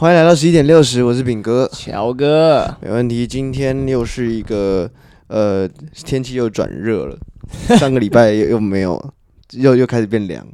欢迎来到十一点六十，我是炳哥，乔哥，没问题。今天又是一个呃，天气又转热了，上个礼拜又又没有，又又开始变凉，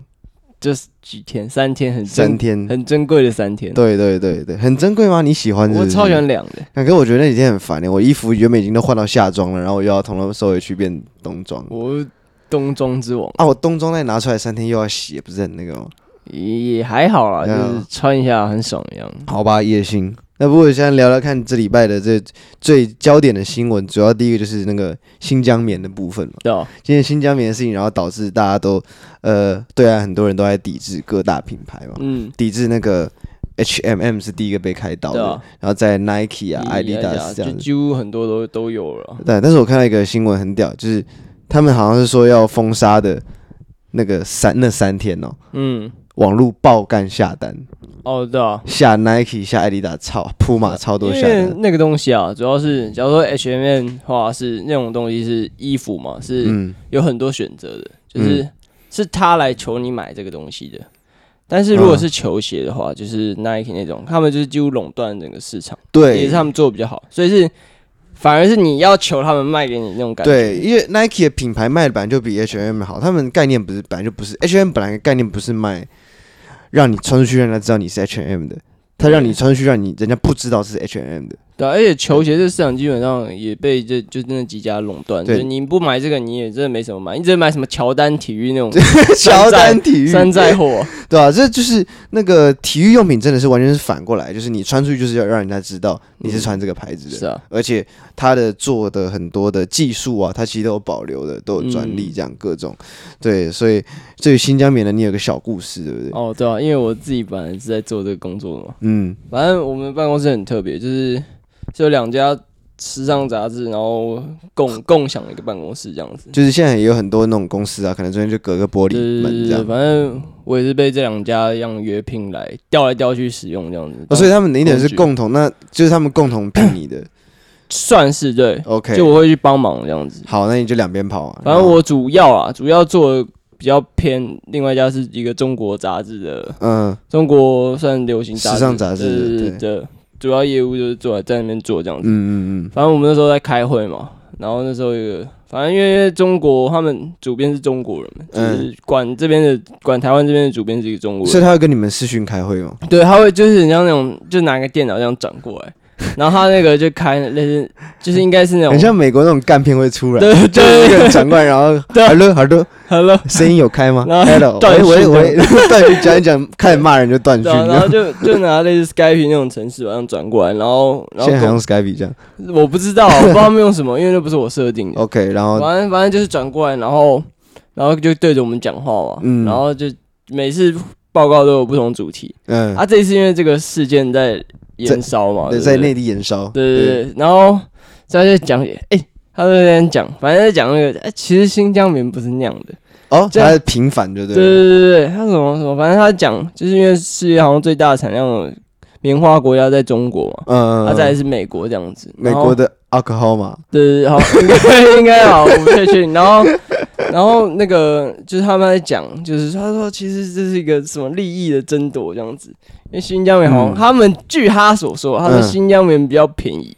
就是几天，三天很三天很珍贵的三天。对对对对，很珍贵吗？你喜欢是是？我超喜欢凉的。那可是我觉得那几天很烦的，我衣服原本已经都换到夏装了，然后我又要从头收回去变冬装。我冬装之王啊！我冬装再拿出来三天又要洗，不是很那个吗？也还好啦，就是穿一下很爽一样。好吧，也行。那不过现在聊聊看这礼拜的这最焦点的新闻，主要第一个就是那个新疆棉的部分嘛。对哦。今天新疆棉的事情，然后导致大家都呃，对啊，很多人都在抵制各大品牌嘛。嗯。抵制那个 H&M m 是第一个被开刀的，然后在 Nike 啊、Adidas 这样，几乎很多都都有了。对，但是我看到一个新闻很屌，就是他们好像是说要封杀的那个三那三天哦。嗯。网络爆干下单。哦，对啊，下 Nike 下艾迪达超铺马超多下那个东西啊，主要是假如说 H&M 的话是那种东西是衣服嘛，是有很多选择的，就是、嗯、是他来求你买这个东西的。但是如果是球鞋的话，嗯、就是 Nike 那种，他们就是几乎垄断整个市场，对，也是他们做的比较好，所以是。反而是你要求他们卖给你那种感觉，对，因为 Nike 的品牌卖的本来就比 H&M 好，他们概念不是本来就不是。H&M 本来概念不是卖让你穿出去让人家知道你是 H&M 的，他让你穿出去让你人家不知道是 H&M 的。对，而且球鞋这个市场基本上也被这就真的几家垄断。对，你不买这个，你也真的没什么买。你只能买什么乔丹体育那种 乔丹体育山寨货，对吧？这就是那个体育用品，真的是完全是反过来，就是你穿出去就是要让人家知道你是穿这个牌子的。是啊，而且它的做的很多的技术啊，它其实都有保留的，都有专利，这样各种。对，所以至于新疆棉的，你有个小故事，对不对？哦，对啊，因为我自己本来是在做这个工作的嘛。嗯，反正我们办公室很特别，就是。就两家时尚杂志，然后共共享一个办公室这样子。就是现在也有很多那种公司啊，可能中间就隔个玻璃门这样。反正我也是被这两家一样约聘来调来调去使用这样子。哦，所以他们哪一点是共同？那就是他们共同聘你的，算是对。OK，就我会去帮忙这样子。好，那你就两边跑啊。反正我主要啊，主要做比较偏，另外一家是一个中国杂志的，嗯，中国算流行杂志的。主要业务就是做在那边做这样子，嗯嗯嗯。反正我们那时候在开会嘛，然后那时候有个，反正因为中国他们主编是中国人，就是管这边的管台湾这边的主编是一个中国人，所以他会跟你们视讯开会吗？对，他会就是你像那种，就拿个电脑这样转过来。然后他那个就开类似，就是应该是那种，很像美国那种干片会出来，对，就是一个长官，然后 hello，hello，hello，声音有开吗？hello，喂喂喂，断续讲一讲，开始骂人就断续，然后就就拿类似 Skype 那种程式往上转过来，然后然后现在还用 Skype 这样，我不知道，我不知道他们用什么，因为那不是我设定的。OK，然后反正反正就是转过来，然后然后就对着我们讲话嘛，嗯，然后就每次报告都有不同主题，嗯，啊，这一次因为这个事件在。延烧嘛，对，在内地延烧，对对对，然后在这讲，哎，他在那边讲，反正在讲那个，哎，其实新疆棉不是那样的，哦，他是平反，对对对对对，他什么什么，反正他讲，就是因为世界好像最大的产量的棉花国家在中国嘛，嗯，他再来是美国这样子，美国的。阿克豪嘛，对对对，好，应该应该好，我不确定。然后，然后那个就是他们在讲，就是他说其实这是一个什么利益的争夺这样子。因为新疆棉好像他们据他所说，他说新疆棉比较便宜，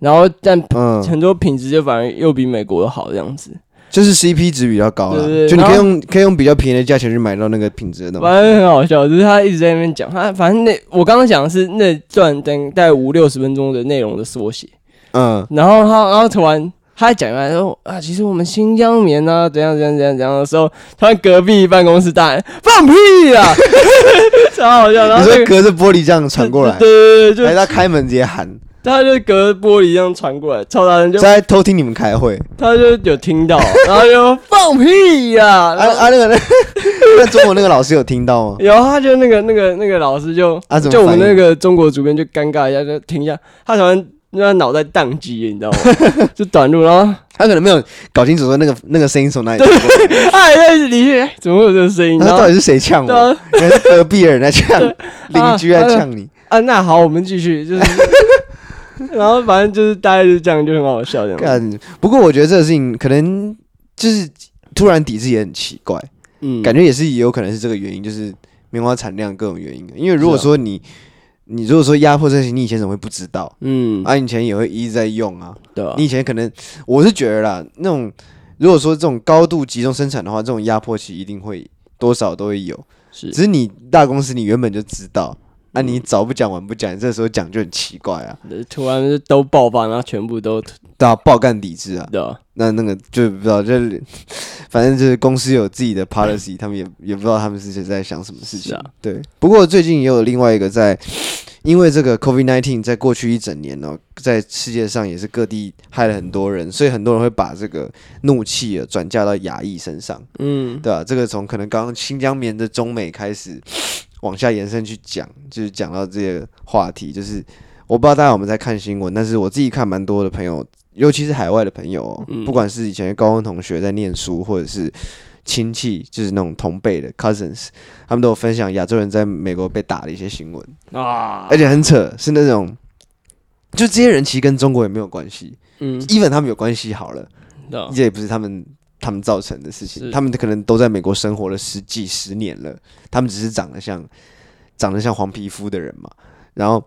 然后但很多品质就反而又比美国的好这样子，就是 CP 值比较高了，就你可以用可以用比较便宜的价钱去买到那个品质的东西。反正很好笑，就是他一直在那边讲，他反正那我刚刚讲的是那段等大概五六十分钟的内容的缩写。嗯，然后他，然后突然他还讲完说啊，其实我们新疆棉呢，怎样怎样怎样怎样的时候，突然隔壁办公室大人放屁啊，超好笑。然后你说隔着玻璃这样传过来，对对对，就他开门直接喊，他就隔着玻璃这样传过来，超大声就在偷听你们开会，他就有听到，然后就放屁呀，啊啊那个那 那中国那个老师有听到吗？有，他就那个那个那个老师就啊，就我们那个中国主编就尴尬一下，就停一下，他突然。因为他脑袋宕机，你知道吗？就短路，然后他可能没有搞清楚说那个那个声音从哪里。他还在里面，怎么会有这个声音？那到底是谁呛我？原来是隔壁的人在呛，邻居在呛你。啊，那好，我们继续，就是，然后反正就是大概就这样，就很好笑这样。不过我觉得这个事情可能就是突然抵制也很奇怪，嗯，感觉也是也有可能是这个原因，就是棉花产量各种原因。因为如果说你你如果说压迫这些，你以前怎么会不知道？嗯，啊，以前也会一直在用啊。对啊，你以前可能，我是觉得啦，那种如果说这种高度集中生产的话，这种压迫其实一定会多少都会有。是，只是你大公司你原本就知道，啊、你早不讲晚不讲，这时候讲就很奇怪啊。突然都爆发，然后全部都都要爆干抵制啊。对啊，那那个就不知道，就反正就是公司有自己的 policy，他们也也不知道他们是在想什么事情。啊、对，不过最近也有另外一个在。因为这个 COVID nineteen 在过去一整年呢、喔，在世界上也是各地害了很多人，所以很多人会把这个怒气啊转嫁到亚裔身上，嗯，对吧、啊？这个从可能刚刚新疆棉的中美开始往下延伸去讲，就是讲到这些话题，就是我不知道大家有没有在看新闻，但是我自己看蛮多的朋友，尤其是海外的朋友、喔，不管是以前的高中同学在念书，或者是。亲戚就是那种同辈的 cousins，他们都有分享亚洲人在美国被打的一些新闻。啊，而且很扯，是那种就这些人其实跟中国也没有关系，嗯，even 他们有关系好了，这也不是他们他们造成的事情，他们可能都在美国生活了十几十年了，他们只是长得像长得像黄皮肤的人嘛，然后。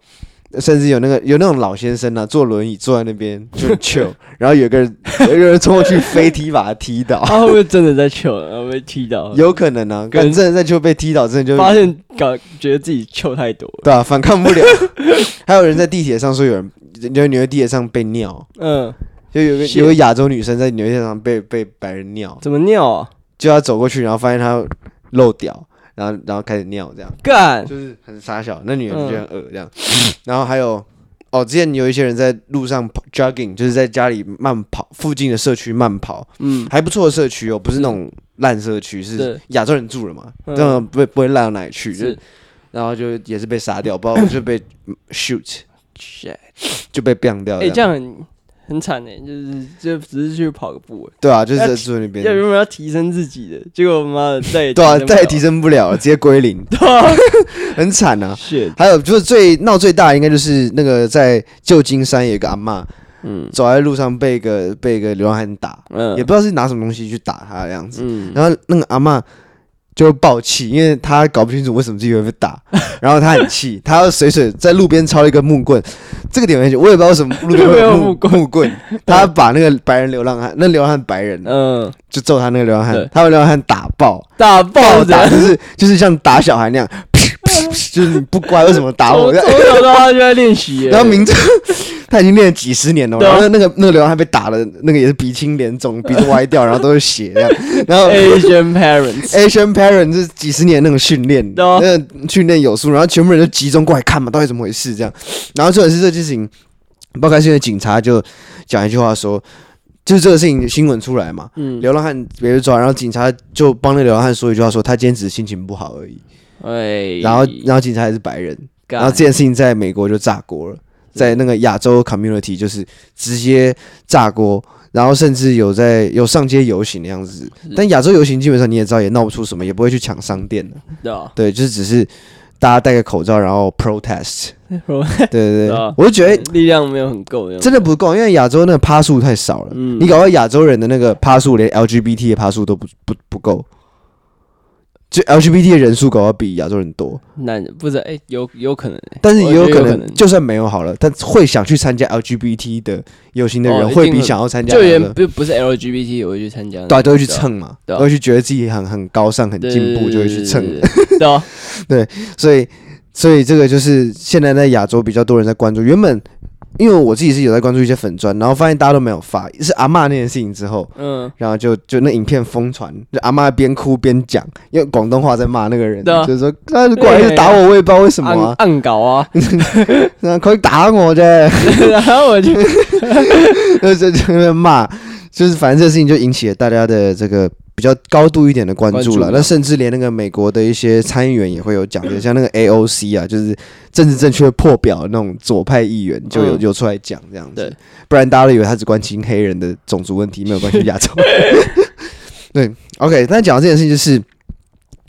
甚至有那个有那种老先生呢、啊，坐轮椅坐在那边就 chill，然后有个人有个人冲过去飞踢把他踢倒，他 会不会真的在 chill，然后被踢倒？有可能啊，可能真的在 chill 被踢倒，真的就发现搞觉得自己 chill 太多了，对啊，反抗不了。还有人在地铁上说有人，因为纽约地铁上被尿，嗯，就有个有个亚洲女生在纽约上被被白人尿，怎么尿啊？就要走过去，然后发现她漏屌。然后，然后开始尿，这样干就是很傻小。那女人就很恶这样。嗯、然后还有，哦，之前有一些人在路上跑 jogging，就是在家里慢跑，附近的社区慢跑，嗯，还不错的社区哦，不是那种烂社区，是亚洲人住了嘛，这样不会不会烂到哪里去。是，然后就也是被杀掉，不知道 就被 shoot，就被 bang 掉。哎，这样很。很惨呢，就是就只是去跑个步，对啊，就是在住那边。要原本要提升自己的，结果妈的再也对啊，再也提升不了了，直接归零，对啊，很惨啊。是，还有就是最闹最大，应该就是那个在旧金山有一个阿嬷，嗯，走在路上被一个被一个流浪汉打，嗯，也不知道是拿什么东西去打他的样子，嗯，然后那个阿嬷。就爆气，因为他搞不清楚为什么自己会被打，然后他很气，他要随手在路边抄了一个木棍，这个点很我也不知道为什么路边会有木棍，木棍，他把那个白人流浪汉，那流浪汉白人，嗯，就揍他那个流浪汉，他把流浪汉打爆，打爆打就是就是像打小孩那样，就是你不乖为什么打我？从小到大就在练习，然后名字。他已经练了几十年了，然后那个那个流浪汉被打了，那个也是鼻青脸肿，鼻子歪掉，然后都是血这样。然后 Asian parents，Asian parents 是几十年那种训练，那个训练有素，然后全部人都集中过来看嘛，到底怎么回事这样。然后这也是这件事情，包括现在警察就讲一句话说，就是这个事情新闻出来嘛，嗯，流浪汉别人抓，然后警察就帮那流浪汉说一句话，说他今天只是心情不好而已。哎，然后然后警察还是白人，然后这件事情在美国就炸锅了。在那个亚洲 community 就是直接炸锅，然后甚至有在有上街游行的样子。但亚洲游行基本上你也知道也闹不出什么，也不会去抢商店的。对，就是只是大家戴个口罩然后 protest。对对对，我就觉得力量没有很够，真的不够，因为亚洲那个趴数太少了。你搞到亚洲人的那个趴数，连 LGBT 的趴数都不不不够。就 LGBT 的人数搞要比亚洲人多，那不是哎，有有可能，但是也有可能，就算没有好了，但会想去参加 LGBT 的游行的人，会比想要参加就连不不是 LGBT 也会去参加，对，都会去蹭嘛，都会去觉得自己很很高尚、很进步，就会去蹭。对，对，所以所以这个就是现在在亚洲比较多人在关注，原本。因为我自己是有在关注一些粉钻，然后发现大家都没有发，是阿嬷那件事情之后，嗯，然后就就那影片疯传，就阿妈边哭边讲，用广东话在骂那个人，啊、就是说他过来就打我，我也不知道为什么啊，暗 搞啊，可以打我啫，然后我就就就在骂，就是反正这个事情就引起了大家的这个。比较高度一点的关注了，那甚至连那个美国的一些参议员也会有讲的，像那个 AOC 啊，就是政治正确破表的那种左派议员，就有有出来讲这样子。不然大家都以为他只关心黑人的种族问题，没有关心亚洲。对，OK，那讲到这件事情，就是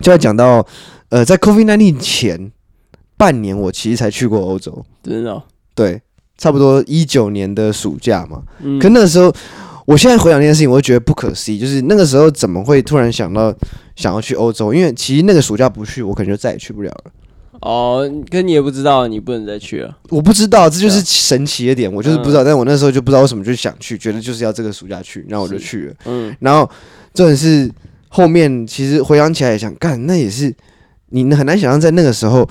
就要讲到呃，在 COVID-19 前半年，我其实才去过欧洲，真的。对，差不多一九年的暑假嘛，可那时候。我现在回想这件事情，我就觉得不可思议，就是那个时候怎么会突然想到想要去欧洲？因为其实那个暑假不去，我可能就再也去不了了。哦，可你也不知道，你不能再去了。我不知道，这就是神奇的点，我就是不知道。但我那时候就不知道为什么就想去，觉得就是要这个暑假去，然后我就去了。嗯，然后重点是后面其实回想起来也想干，那也是你很难想象在那个时候。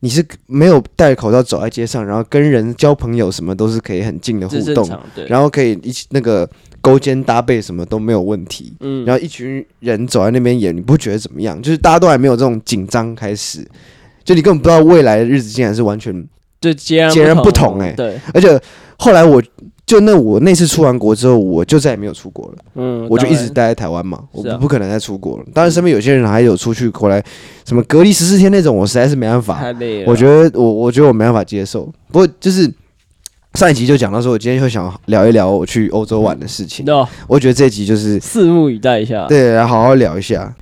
你是没有戴口罩走在街上，然后跟人交朋友，什么都是可以很近的互动，然后可以一起那个勾肩搭背，什么都没有问题。嗯，然后一群人走在那边演你不觉得怎么样？就是大家都还没有这种紧张开始，就你根本不知道未来的日子竟然是完全就截然截然不同哎、欸。对，而且后来我。就那我那次出完国之后，我就再也没有出国了。嗯，我就一直待在台湾嘛，我不不可能再出国了。当然，身边有些人还有出去回来，什么隔离十四天那种，我实在是没办法。太累了。我觉得我我觉得我没办法接受。不过就是上一集就讲到说，我今天就想聊一聊我去欧洲玩的事情。对，我觉得这一集就是拭目以待一下。对，来好好聊一下。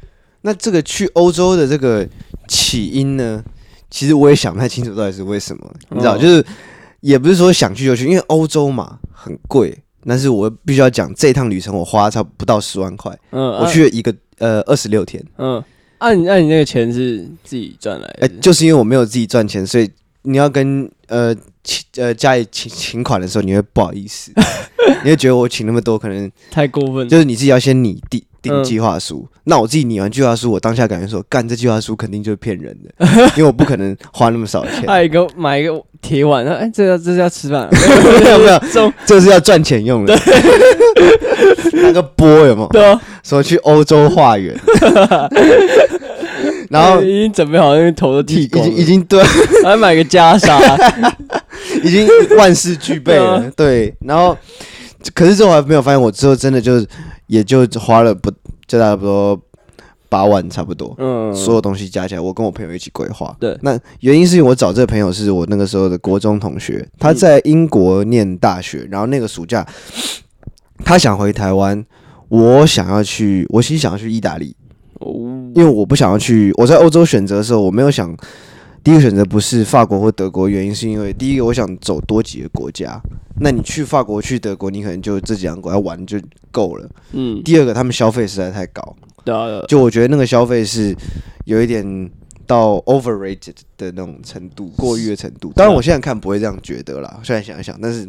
那这个去欧洲的这个起因呢，其实我也想不太清楚到底是为什么。你知道，就是。也不是说想去就去，因为欧洲嘛很贵。但是我必须要讲，这一趟旅程我花差不到十万块。嗯，我去了一个呃二十六天。嗯，按你按你那个钱是自己赚来的？哎，就是因为我没有自己赚钱，所以你要跟呃请呃家里请请款的时候，你会不好意思，你会觉得我请那么多可能太过分。就是你自己要先拟定定计划书。那我自己拟完计划书，我当下感觉说，干这计划书肯定就是骗人的，因为我不可能花那么少钱。买一个买一个。铁碗，哎，这要这是要吃饭？没有没有，这这是要赚钱用的。那个波有没有？对啊，说去欧洲化缘，然后已经准备好，那个头都剃光，已经已经对，还买个袈裟，已经万事俱备了。对，然后可是这我还没有发现，我之后真的就也就花了不就差不多。八万差不多，嗯，所有东西加起来，我跟我朋友一起规划。对，那原因是因为我找这个朋友是我那个时候的国中同学，他在英国念大学，然后那个暑假他想回台湾，我想要去，我其实想要去意大利，哦，因为我不想要去，我在欧洲选择的时候，我没有想第一个选择不是法国或德国，原因是因为第一个我想走多几个国家，那你去法国去德国，你可能就这几样国家玩就够了，嗯，第二个他们消费实在太高。就我觉得那个消费是有一点到 overrated 的那种程度，过于的程度。当然我现在看不会这样觉得啦，现在想一想，但是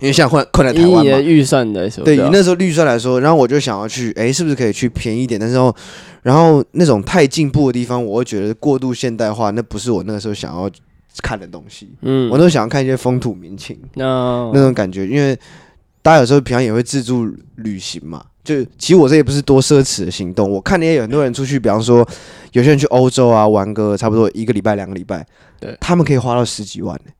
因为现在困困在台湾嘛，预算的时候，对，以那时候预算来说，然后我就想要去，哎，是不是可以去便宜一点？但是然后，然后那种太进步的地方，我会觉得过度现代化，那不是我那个时候想要看的东西。嗯，我都想要看一些风土民情，那那种感觉，因为大家有时候平常也会自助旅行嘛。就其实我这也不是多奢侈的行动，我看也有很多人出去，比方说有些人去欧洲啊玩个差不多一个礼拜两个礼拜，对，他们可以花到十几万呢。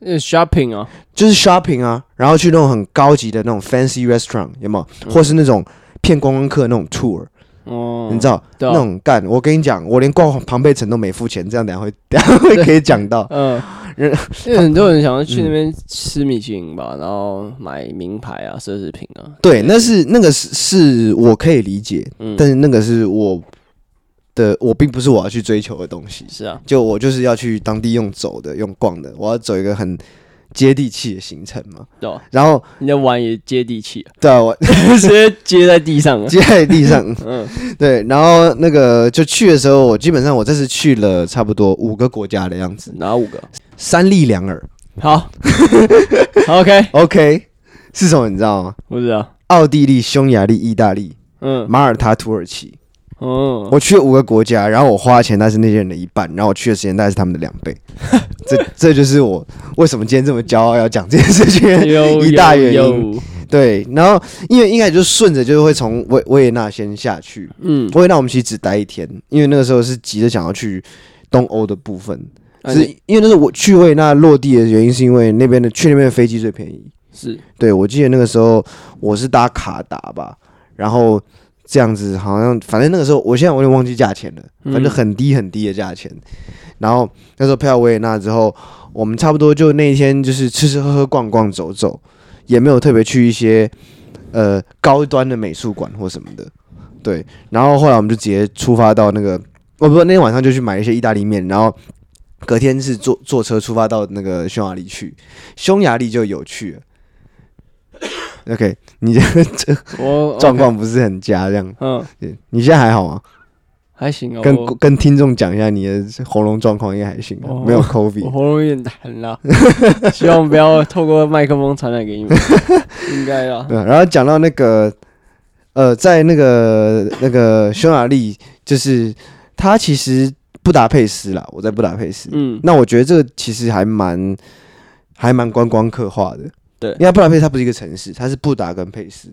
呃，shopping 啊，就是 shopping 啊，然后去那种很高级的那种 fancy restaurant 有没有？嗯、或是那种骗观光客那种 tour。哦，你知道、啊、那种干？我跟你讲，我连逛庞贝城都没付钱，这样等下会等下会可以讲到。嗯，人因为很多人想要去那边吃米其林吧，嗯、然后买名牌啊、奢侈品啊。对，那是那个是是我可以理解，嗯、但是那个是我的，我并不是我要去追求的东西。是啊，就我就是要去当地用走的、用逛的，我要走一个很。接地气的行程嘛，对，然后你的碗也接地气，对啊，我 直接接在地上，接在地上，嗯，对，然后那个就去的时候，我基本上我这次去了差不多五个国家的样子，哪五个？三利两耳，好，OK OK，是什么？你知道吗？不知道，奥地利、匈牙利、意大利，嗯，马耳他、土耳其。哦，我去了五个国家，然后我花的钱大概是那些人的一半，然后我去的时间大概是他们的两倍。这这就是我为什么今天这么骄傲要讲这件事情 一大原因。对，然后因为应该就是顺着就是会从维维也纳先下去。嗯，维也纳我们其实只待一天，因为那个时候是急着想要去东欧的部分。是因为那是我去维也纳落地的原因，是因为那边的去那边的飞机最便宜。是对，我记得那个时候我是搭卡达吧，然后。这样子好像，反正那个时候，我现在我有点忘记价钱了，反正很低很低的价钱。然后那时候飞到维也纳之后，我们差不多就那一天就是吃吃喝喝逛逛走走，也没有特别去一些呃高端的美术馆或什么的。对，然后后来我们就直接出发到那个，哦不，那天晚上就去买一些意大利面，然后隔天是坐坐车出发到那个匈牙利去，匈牙利就有趣了。OK，你这这状况不是很佳，这样。嗯，你现在还好吗？还行哦。跟跟听众讲一下你的喉咙状况，应该还行，哦没有 COVID。我喉咙有点疼啦，希望不要透过麦克风传染给你们。应该啊。对，然后讲到那个，呃，在那个那个匈牙利，就是他其实布达佩斯啦，我在布达佩斯。嗯，那我觉得这个其实还蛮还蛮观光客化的。对，因为布达佩斯它不是一个城市，它是布达跟佩斯。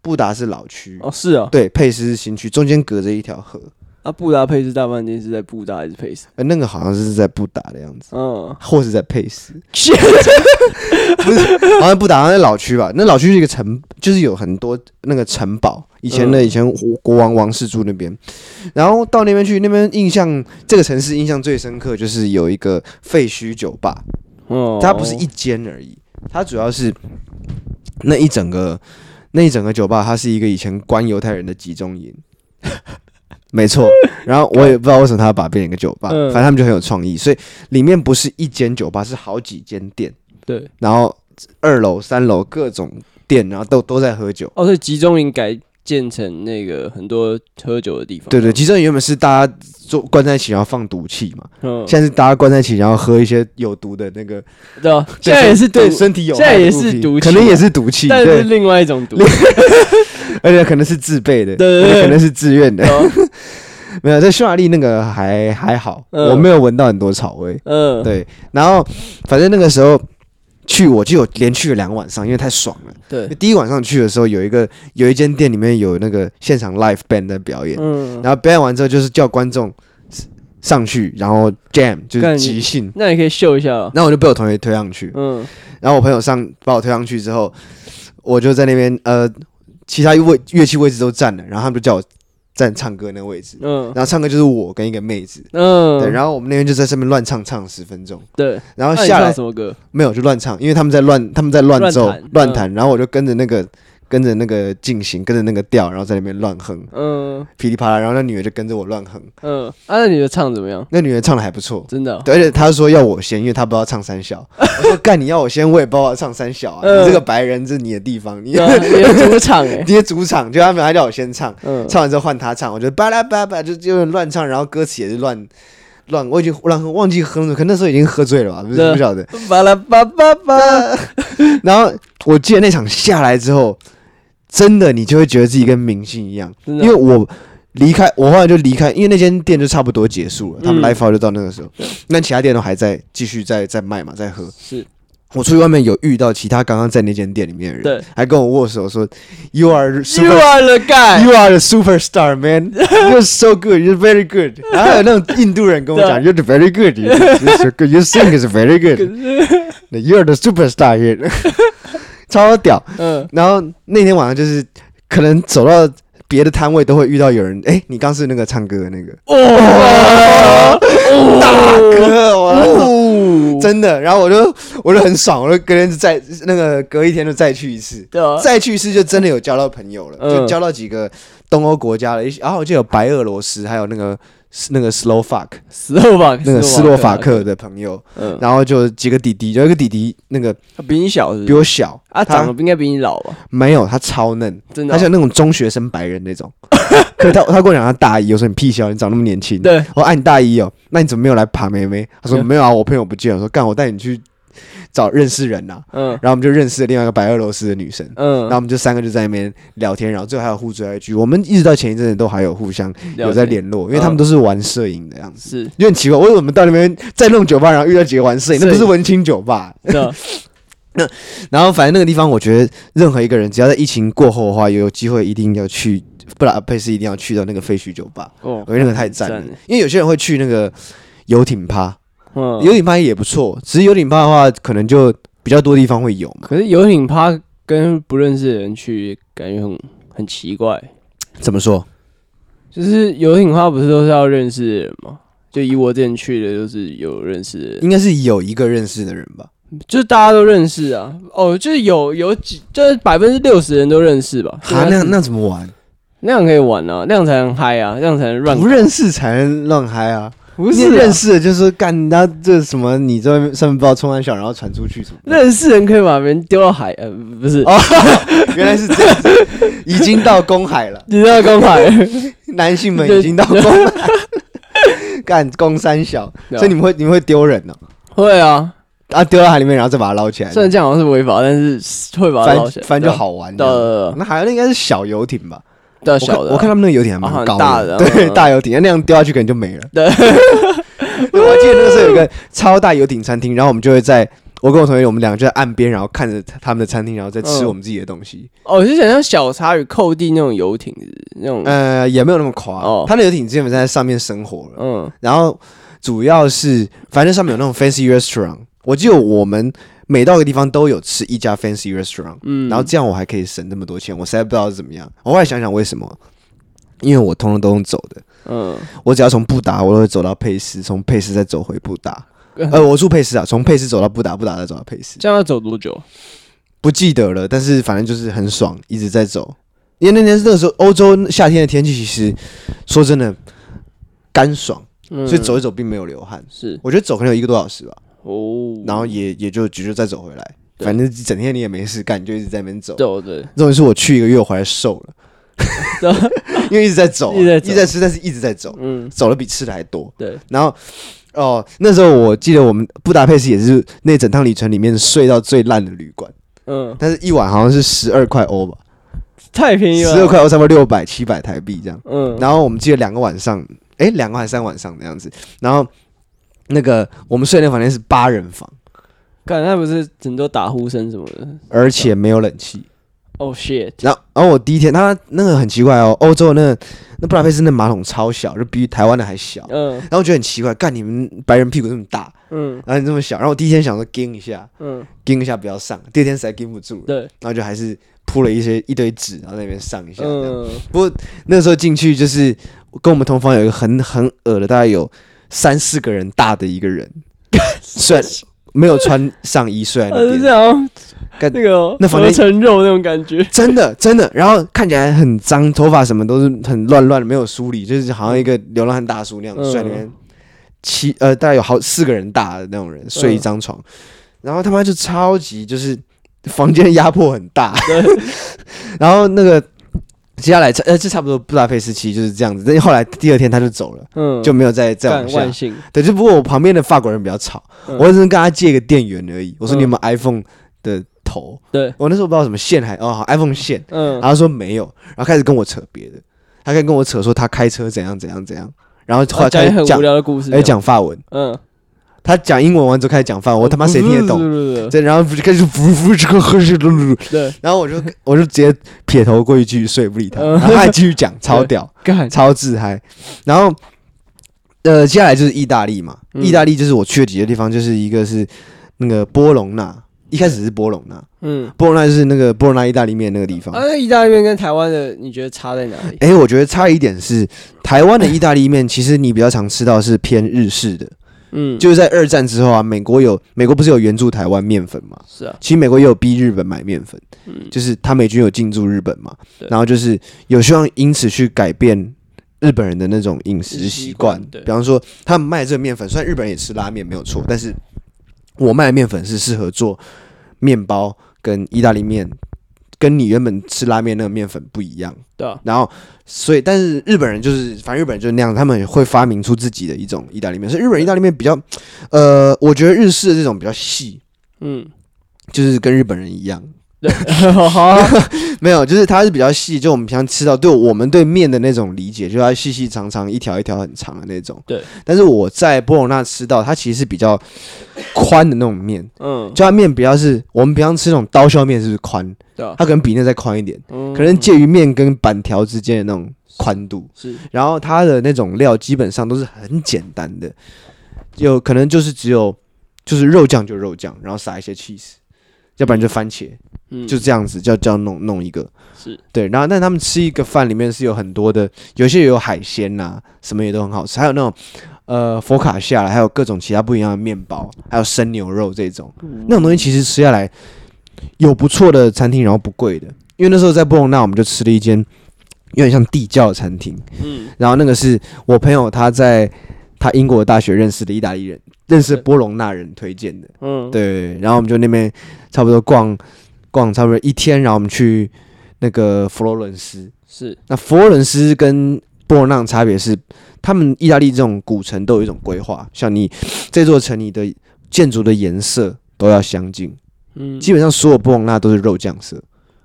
布达是老区。哦，是啊，对，佩斯是新区，中间隔着一条河。啊，布达佩斯大饭店是在布达还是佩斯？呃，那个好像是在布达的样子，嗯，或是在佩斯，不是，好像布达好像在老区吧？那老区是一个城，就是有很多那个城堡，以前的以前国王王室住那边，然后到那边去，那边印象这个城市印象最深刻就是有一个废墟酒吧，哦，它不是一间而已，它主要是那一整个。那一整个酒吧，它是一个以前关犹太人的集中营，没错。然后我也不知道为什么他要把它变成一个酒吧，反正他们就很有创意，所以里面不是一间酒吧，是好几间店。对，然后二楼、三楼各种店，然后都都在喝酒。哦，所以集中营改。建成那个很多喝酒的地方。对对，集中营原本是大家坐关在一起，然后放毒气嘛。嗯。现在是大家关在一起，然后喝一些有毒的那个。对啊。现在也是对身体有。现在也是毒气，可能也是毒气，但是另外一种毒。而且可能是自备的，对对对，可能是自愿的。没有，在匈牙利那个还还好，我没有闻到很多草味。嗯。对，然后反正那个时候。去我就有连去了两个晚上，因为太爽了。对，第一晚上去的时候，有一个有一间店里面有那个现场 live band 的表演，嗯，然后表演完之后就是叫观众上去，然后 jam 就是即兴，那你可以秀一下哦。那我就被我同学推上去，嗯，然后我朋友上把我推上去之后，我就在那边呃，其他位乐器位置都占了，然后他们就叫我。站唱歌那个位置，嗯，然后唱歌就是我跟一个妹子，嗯，对，然后我们那边就在上面乱唱唱十分钟，对，然后下来什么歌？没有，就乱唱，因为他们在乱他们在乱奏乱弹，然后我就跟着那个跟着那个进行，跟着那个调，然后在那边乱哼，嗯，噼里啪啦，然后那女的就跟着我乱哼，嗯，啊，那女的唱怎么样？那女的唱的还不错，真的，对，而且她说要我先，因为她不知道唱三小，我说干你要我先，我也不知道唱三小啊，你这个白人这是你的地方，你 的主场哎，你的主场，就他们还叫我先唱，唱完之后换她唱，我觉得巴拉巴拉就就乱唱，然后歌词也是乱乱，我已经乱哼，忘记哼了，可那时候已经喝醉了吧，不晓得，巴拉巴巴巴，然后我记得那场下来之后。真的，你就会觉得自己跟明星一样，因为我离开，我后来就离开，因为那间店就差不多结束了，他们 live house 就到那个时候，那其他店都还在继续在在卖嘛，在喝。是，我出去外面有遇到其他刚刚在那间店里面的人，对，还跟我握手说，You are You are the guy, You are the superstar, man. You're so good, you're very good. 然后还有那种印度人跟我讲，You're very good, you're so good, you sing is very good. You are the superstar here. 超屌，嗯，然后那天晚上就是可能走到别的摊位都会遇到有人，哎，你刚是那个唱歌的那个，哇，大哥，哇，真的，然后我就我就很爽，我就隔天再那个隔一天就再去一次，对啊，再去一次就真的有交到朋友了，就交到几个东欧国家的一些，然后就有白俄罗斯，还有那个。是那个 Slovak，Slovak 那个斯洛伐克的朋友，嗯，然后就几个弟弟，有一个弟弟，那个他比你小，比我小，啊，长得不应该比你老吧？没有，他超嫩，真的，他像那种中学生白人那种。可是他他跟我讲他大一，我说你屁小，你长那么年轻。对，我说哎你大一哦，那你怎么没有来爬妹妹？他说没有啊，我朋友不见了。我说干，我带你去。找认识人呐，嗯，然后我们就认识了另外一个白俄罗斯的女生，嗯，然后我们就三个就在那边聊天，然后最后还有互追 IG，我们一直到前一阵子都还有互相有在联络，因为他们都是玩摄影的样子，是，有点奇怪，为什么到那边在那种酒吧，然后遇到几个玩摄影，那不是文青酒吧，那然后反正那个地方，我觉得任何一个人只要在疫情过后的话，有机会一定要去布达佩斯，一定要去到那个废墟酒吧，哦，我觉得那个太赞了，因为有些人会去那个游艇趴。嗯，游艇趴也不错，只是游艇趴的话，可能就比较多地方会有嘛。可是游艇趴跟不认识的人去，感觉很很奇怪。怎么说？就是游艇趴不是都是要认识的人吗？就以我之前去的，就是有认识的人，应该是有一个认识的人吧。就是大家都认识啊。哦，就是有有几，就是百分之六十人都认识吧。啊，那那怎么玩？那样可以玩啊，那样才能嗨啊，那样才能乱。不认识才能乱嗨啊。不是认识的，就是干他这什么？你在外面上面不知道冲三小，然后传出去什么？认识人可以把别人丢到海？呃，不是，哦，原来是这样子，已经到公海了，已经到公海，男性们已经到公海，干公三小，所以你们会你们会丢人呢？会啊，啊，丢到海里面，然后再把它捞起来。虽然这样好像是违法，但是会把它捞起来，反正就好玩。的。那海那应该是小游艇吧？对，小的。我看他们那个游艇还蛮高大的，对，大游艇，那样掉下去可能就没了。对，我记得那个时候有一个超大游艇餐厅，然后我们就会在，我跟我同学，我们两个就在岸边，然后看着他们的餐厅，然后在吃我们自己的东西。哦，就想像小茶与寇弟那种游艇那种，呃，也没有那么夸。哦，他的游艇基本上在上面生活了。嗯，然后主要是，反正上面有那种 fancy restaurant。我记得我们。每到一个地方都有吃一家 fancy restaurant，嗯，然后这样我还可以省那么多钱，我实在不知道是怎么样。我后来想想为什么，因为我通通都用走的，嗯，我只要从布达，我都会走到佩斯，从佩斯再走回布达。呃，我住佩斯啊，从佩斯走到布达，布达再走到佩斯。这样要走多久？不记得了，但是反正就是很爽，一直在走。因为那天那个时候欧洲夏天的天气，其实说真的干爽，所以走一走并没有流汗。是，我觉得走可能有一个多小时吧。哦，然后也也就就就再走回来，反正整天你也没事干，你就一直在那边走。对对，这种是我去一个月，我回来瘦了，因为 一直在走，一直在吃，但是一直在走，嗯，走的比吃的还多。对，然后哦，那时候我记得我们布达佩斯也是那整趟旅程里面睡到最烂的旅馆，嗯，但是一晚好像是十二块欧吧，太便宜了，十二块欧差不多六百七百台币这样，嗯，然后我们记得两个晚上，哎，两个还是三个晚上那样子，然后。那个我们睡的房间是八人房，刚才不是很多打呼声什么的，而且没有冷气。哦、oh, shit！然后，然后我第一天，他那个很奇怪哦，欧洲的那个、那布达佩斯那马桶超小，就比台湾的还小。嗯。然后我觉得很奇怪，干你们白人屁股这么大，嗯，然后你这么小。然后我第一天想说盯一下，嗯，盯一下不要上。第二天实在盯不住了，对。然后就还是铺了一些一堆纸，然后在那边上一下。嗯。不过那时候进去就是跟我们同房有一个很很恶的，大概有。三四个人大的一个人，睡没有穿上衣睡在那边，这样，那个那房间成肉那种感觉，真的真的，然后看起来很脏，头发什么都是很乱乱的，没有梳理，就是好像一个流浪汉大叔那样睡里面，七呃大概有好四个人大的那种人睡一张床，然后他妈就超级就是房间压迫很大，然后那个。接下来，呃，这差不多布达佩斯期就是这样子。但后来第二天他就走了，嗯，就没有再再往下。对，就不过我旁边的法国人比较吵，我只是跟他借个电源而已。我说你有没有 iPhone 的头？对，我那时候不知道什么线还哦，iPhone 线，嗯，然后说没有，然后开始跟我扯别的，他开始跟我扯说他开车怎样怎样怎样，然后后来讲很无聊的故事，哎，讲法文，嗯。他讲英文完之后开始讲饭，我他妈谁听得懂？对，然后 开始呼呼这个喝是噜噜然后我就我就直接撇头过去继续睡，不理他，然后他还继续讲，超屌，超自嗨。然后呃，接下来就是意大利嘛，意大利就是我去的几个地方，就是一个是那个波隆纳，一开始是波隆纳，嗯，波隆纳就是那个波隆纳意大利面那个地方。啊，那意大利面跟台湾的你觉得差在哪里？哎，我觉得差一点是台湾的意大利面，其实你比较常吃到是偏日式的。嗯，就是在二战之后啊，美国有美国不是有援助台湾面粉嘛？是啊，其实美国也有逼日本买面粉，嗯，就是他美军有进驻日本嘛，然后就是有希望因此去改变日本人的那种饮食习惯，对，比方说他们卖这个面粉，虽然日本人也吃拉面没有错，但是我卖的面粉是适合做面包跟意大利面。跟你原本吃拉面那个面粉不一样，对啊，然后所以，但是日本人就是，反正日本人就是那样，他们会发明出自己的一种意大利面。所以日本意大利面比较，呃，我觉得日式的这种比较细，嗯，就是跟日本人一样。没有，就是它是比较细，就我们平常吃到，对我们对面的那种理解，就它细细长长，一条一条很长的那种。对，但是我在波隆纳吃到，它其实是比较宽的那种面，嗯，就它面比较是我们平常吃那种刀削面，是不是宽？对，它可能比那再宽一点，嗯，可能介于面跟板条之间的那种宽度。是，然后它的那种料基本上都是很简单的，有可能就是只有就是肉酱就肉酱，然后撒一些 cheese。要不然就番茄，嗯，就这样子，叫叫弄弄一个，是对。然后，但他们吃一个饭里面是有很多的，有些有海鲜呐、啊，什么也都很好吃。还有那种呃佛卡夏，还有各种其他不一样的面包，还有生牛肉这种，嗯、那种东西其实吃下来有不错的餐厅，然后不贵的。因为那时候在波隆纳，我们就吃了一间有点像地窖的餐厅，嗯，然后那个是我朋友他在他英国的大学认识的意大利人，认识波隆纳人推荐的。嗯，对。然后我们就那边差不多逛逛差不多一天，然后我们去那个佛罗伦斯。是。那佛罗伦斯跟波隆纳差别是，他们意大利这种古城都有一种规划，像你这座城，里的建筑的颜色都要相近。嗯，基本上所有波隆纳都是肉酱色，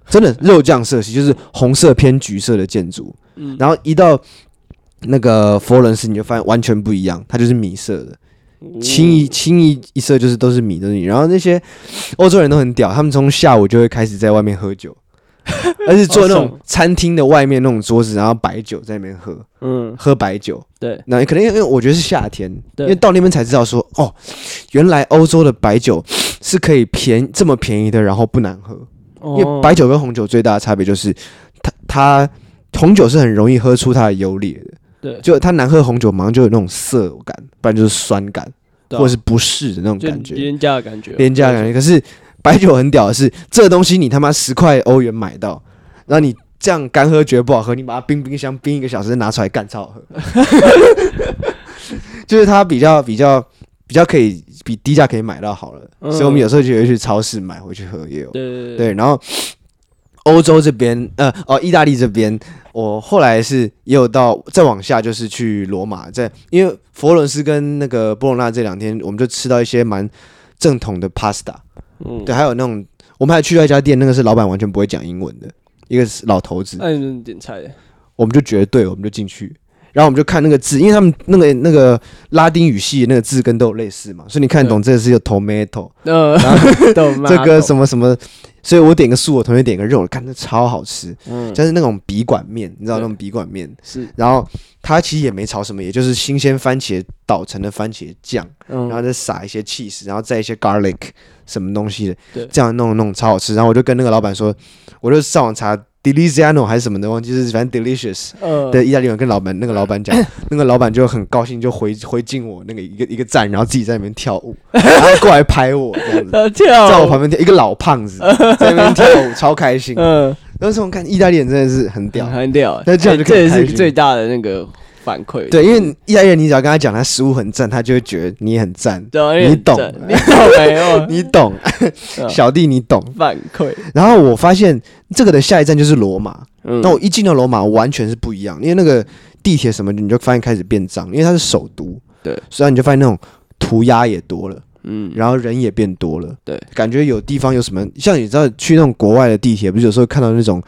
真的肉酱色系就是红色偏橘色的建筑。嗯，然后一到那个佛罗伦斯，你就发现完全不一样，它就是米色的，清一清一一色就是都是米都是米。然后那些欧洲人都很屌，他们从下午就会开始在外面喝酒，而且坐那种餐厅的外面那种桌子，然后白酒在那边喝，嗯，喝白酒。对，那可能因为我觉得是夏天，因为到那边才知道说，哦，原来欧洲的白酒是可以便这么便宜的，然后不难喝。因为白酒跟红酒最大的差别就是它它。红酒是很容易喝出它的优劣的，对，就他难喝红酒马上就有那种涩感，不然就是酸感，或者是不适的那种感觉，廉价的感觉，廉价的感觉。可是白酒很屌的是，这个东西你他妈十块欧元买到，然后你这样干喝觉得不好喝，你把它冰冰箱冰一个小时再拿出来干超好喝，就是它比较比较比较可以比低价可以买到好了，所以我们有时候就会去超市买回去喝也有，对对。对，然后。欧洲这边，呃，哦，意大利这边，我后来是也有到，再往下就是去罗马，在因为佛罗伦斯跟那个波隆纳这两天，我们就吃到一些蛮正统的 pasta，嗯，对，还有那种，我们还去到一家店，那个是老板完全不会讲英文的，一个老头子，那你点菜，我们就觉得对，我们就进去。然后我们就看那个字，因为他们那个那个拉丁语系那个字跟都有类似嘛，所以你看懂这个是有 tomato，然后 这个什么什么，所以我点个素，我同学点个肉，看那超好吃，嗯，就是那种笔管面，你知道那种笔管面。是，然后它其实也没炒什么，也就是新鲜番茄捣成的番茄酱，然后再撒一些 cheese，然后再一些 garlic 什么东西的，对，这样弄弄超好吃。然后我就跟那个老板说，我就上网查。Deliciano 还是什么的，忘记是反正 delicious 的意大利文跟老板那个老板讲，那个老板就很高兴，就回回敬我那个一个一个赞，然后自己在那边跳舞，然后过来拍我这样子，在我旁边跳，一个老胖子在那边跳舞，超开心。嗯，那时候看意大利人真的是很屌，很屌，那这样就这也是最大的那个。反馈对，因为意大利人，你只要跟他讲他食物很赞，他就会觉得你很赞。对，你懂，你懂没有？你懂，小弟你懂。反馈。然后我发现这个的下一站就是罗马。那我一进到罗马，完全是不一样，因为那个地铁什么，你就发现开始变脏，因为它是首都。对，所以你就发现那种涂鸦也多了，嗯，然后人也变多了。对，感觉有地方有什么，像你知道去那种国外的地铁，不是有时候看到那种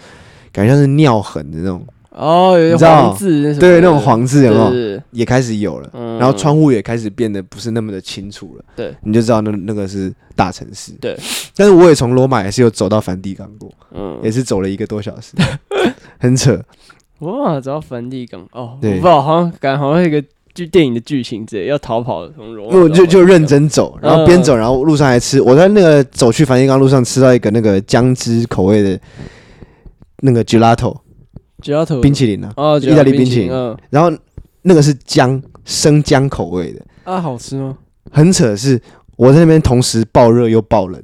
感觉像是尿痕的那种。哦，有黄字，对，那种黄字有没有？也开始有了，然后窗户也开始变得不是那么的清楚了。对，你就知道那那个是大城市。对，但是我也从罗马也是有走到梵蒂冈过，嗯，也是走了一个多小时，很扯。哇，走到梵蒂冈哦，对，不好像感觉好像一个剧电影的剧情之类，要逃跑从罗马。我就就认真走，然后边走，然后路上还吃。我在那个走去梵蒂冈路上吃到一个那个姜汁口味的那个 gelato。冰淇淋呢？哦，意大利冰淇淋。嗯，然后那个是姜生姜口味的。啊，好吃吗？很扯的是，我在那边同时爆热又爆冷，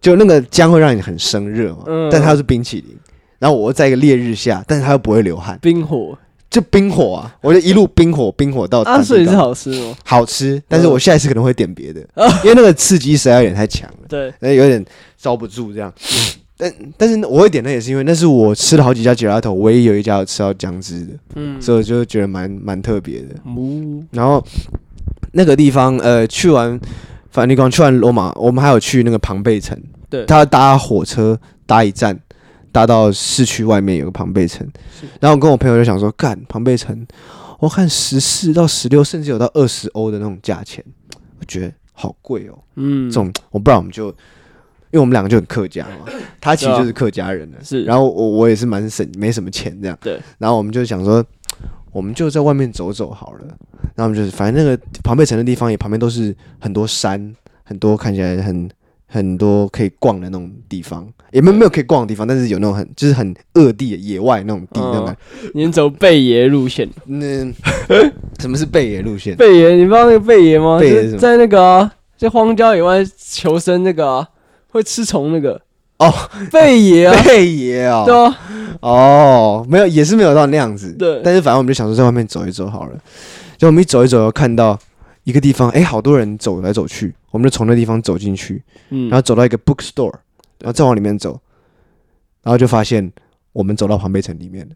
就那个姜会让你很生热嘛，嗯，但它又是冰淇淋，然后我在一个烈日下，但是它又不会流汗，冰火。就冰火啊，我就一路冰火冰火到啊，所以是好吃吗？好吃，但是我下一次可能会点别的，因为那个刺激实在有点太强了，对，有点遭不住这样。但但是我会点那也是因为那是我吃了好几家吉拉头，唯一有一家有吃到姜汁的，嗯，所以我就觉得蛮蛮特别的。嗯，然后那个地方呃，去完梵蒂冈，去完罗马，我们还有去那个庞贝城。对，他搭火车搭一站，搭到市区外面有个庞贝城。是然后我跟我朋友就想说，干庞贝城，我看十四到十六，甚至有到二十欧的那种价钱，我觉得好贵哦。嗯，这种我不然，我们就。因为我们两个就很客家嘛，他其实就是客家人了，是。然后我我也是蛮省，没什么钱这样。对。然后我们就想说，我们就在外面走走好了。然后我们就是，反正那个庞贝城的地方也旁边都是很多山，很多看起来很很多可以逛的那种地方，也没有没有可以逛的地方，但是有那种很就是很恶地的野外那种地那种。你走贝爷路线？那 什么是贝爷路线？贝爷，你不知道那个贝爷吗？贝爷？在那个在荒郊野外求生那个。会吃虫那个。哦，贝爷啊，贝爷啊，对啊，哦，没有，也是没有到那样子，对，但是反正我们就想说在外面走一走好了，就我们一走一走，又看到一个地方，哎，好多人走来走去，我们就从那地方走进去，嗯，然后走到一个 bookstore，然后再往里面走，然后就发现我们走到庞贝城里面了。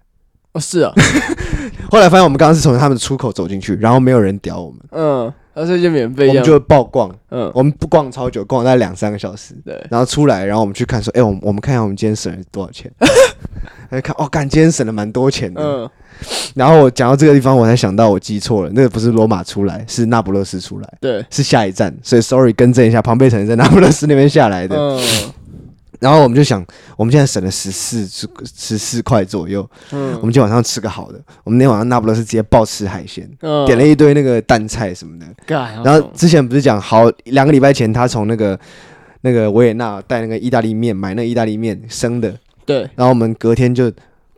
哦，是啊。后来发现我们刚刚是从他们的出口走进去，然后没有人屌我们。嗯，而且就免费，我们就爆逛。嗯，我们不逛超久，逛了大概两三个小时。对，然后出来，然后我们去看说，哎，我我们看一下我们今天省了多少钱。来看，哦，干，今天省了蛮多钱的。嗯。然后我讲到这个地方，我才想到我记错了，那个不是罗马出来，是那不勒斯出来。对，是下一站，所以 sorry，更正一下，庞贝城在那不勒斯那边下来的。嗯。然后我们就想，我们现在省了十四十四块左右，嗯，我们今天晚上吃个好的。我们那天晚上那不勒斯直接暴吃海鲜，嗯，点了一堆那个蛋菜什么的。然后之前不是讲好两个礼拜前他从那个那个维也纳带那个意大利面买那个意大利面生的，对。然后我们隔天就。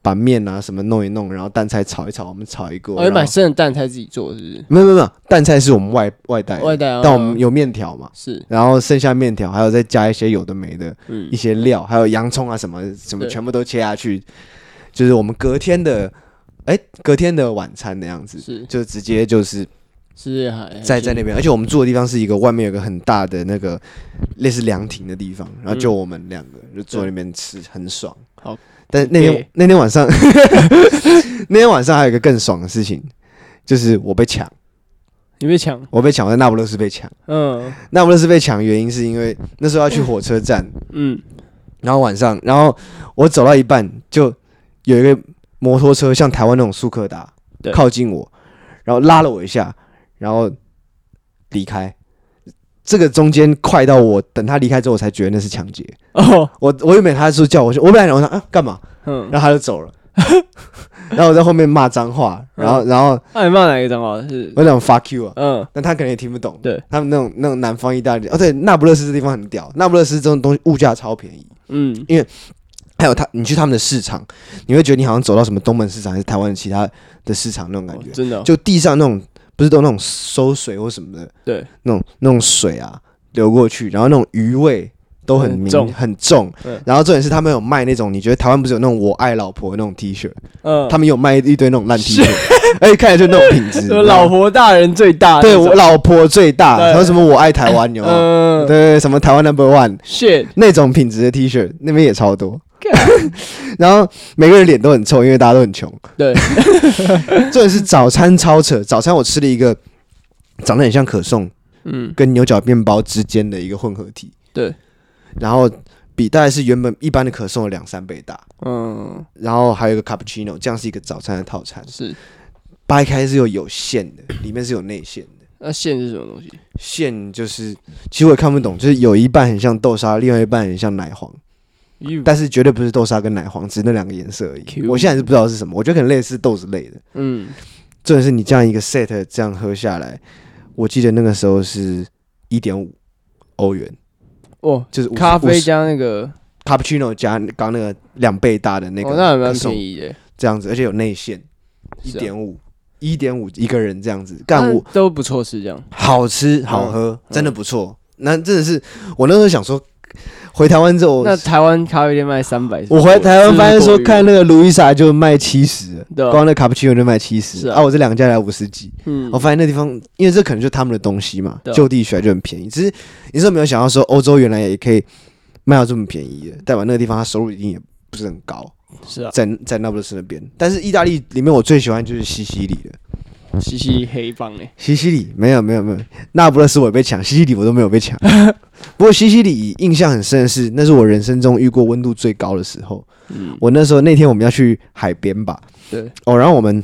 把面啊什么弄一弄，然后蛋菜炒一炒，我们炒一个。我买生的蛋菜自己做，是不是？没有没有没有，蛋菜是我们外外带，外带。但我们有面条嘛？是。然后剩下面条，还有再加一些有的没的，嗯一些料，还有洋葱啊什么什么，全部都切下去，就是我们隔天的，哎，隔天的晚餐的样子，是，就直接就是，是在在那边，而且我们住的地方是一个外面有个很大的那个类似凉亭的地方，然后就我们两个就坐那边吃，很爽。好。但那天那天晚上，那天晚上还有一个更爽的事情，就是我被抢。你被抢？我被抢，我在那不勒斯被抢。嗯，那不勒斯被抢原因是因为那时候要去火车站。嗯，然后晚上，然后我走到一半，就有一个摩托车像台湾那种速克达靠近我，然后拉了我一下，然后离开。这个中间快到我等他离开之后，我才觉得那是抢劫。哦，我我以为他是叫我去，我本来想我说啊干嘛？嗯，然后他就走了。然后我在后面骂脏话，然后然后那你骂哪一个脏话？是我讲 fuck you 啊。嗯，但他可能也听不懂。对，他们那种那种南方意大利哦，对，那不勒斯这地方很屌，那不勒斯这种东西物价超便宜。嗯，因为还有他，你去他们的市场，你会觉得你好像走到什么东门市场还是台湾的其他的市场那种感觉。真的，就地上那种。不是都那种收水或什么的，对，那种那种水啊流过去，然后那种鱼味都很明很重，然后重点是他们有卖那种，你觉得台湾不是有那种我爱老婆的那种 T 恤，嗯，他们有卖一堆那种烂 T 恤，而且 看起来就那种品质，老婆大人最大，对我老婆最大，然后什么我爱台湾有，嗯，对，什么台湾 Number One，shit，那种品质的 T 恤那边也超多。然后每个人脸都很臭，因为大家都很穷。对，重点是早餐超扯。早餐我吃了一个长得很像可颂，嗯，跟牛角面包之间的一个混合体。对，然后比大概是原本一般的可颂的两三倍大。嗯，然后还有一个 cappuccino，这样是一个早餐的套餐。是，掰开是有有馅的，里面是有内馅的。那馅是什么东西？馅就是，其实我也看不懂，就是有一半很像豆沙，另外一半很像奶黄。但是绝对不是豆沙跟奶黄，只是那两个颜色而已。我现在是不知道是什么，我觉得可能类似豆子类的。嗯，重点是你这样一个 set 这样喝下来，我记得那个时候是一点五欧元。哦，就是咖啡加那个 cappuccino 加刚那个两倍大的那个，哦，那还蛮便宜的。这样子，而且有内馅，一点五，一点五一个人这样子，干我都不错是，这样好吃好喝，嗯、真的不错。嗯、那真的是我那时候想说。回台湾之后，那台湾咖啡店卖三百。我回台湾发现说，看那个路易莎就卖七十，光那卡布奇诺就卖七十，啊，我这两家才五十几。嗯，我发现那地方，因为这可能就是他们的东西嘛，就地取材就很便宜。只是你是没有想到说，欧洲原来也可以卖到这么便宜的，代表那个地方它收入一定也不是很高。是啊，在在那不勒斯那边，但是意大利里面我最喜欢就是西西里的。西西里黑帮哎，西西里没有没有没有，那不勒斯我也被抢，西西里我都没有被抢。不过西西里印象很深的是，那是我人生中遇过温度最高的时候。嗯，我那时候那天我们要去海边吧？对。哦，然后我们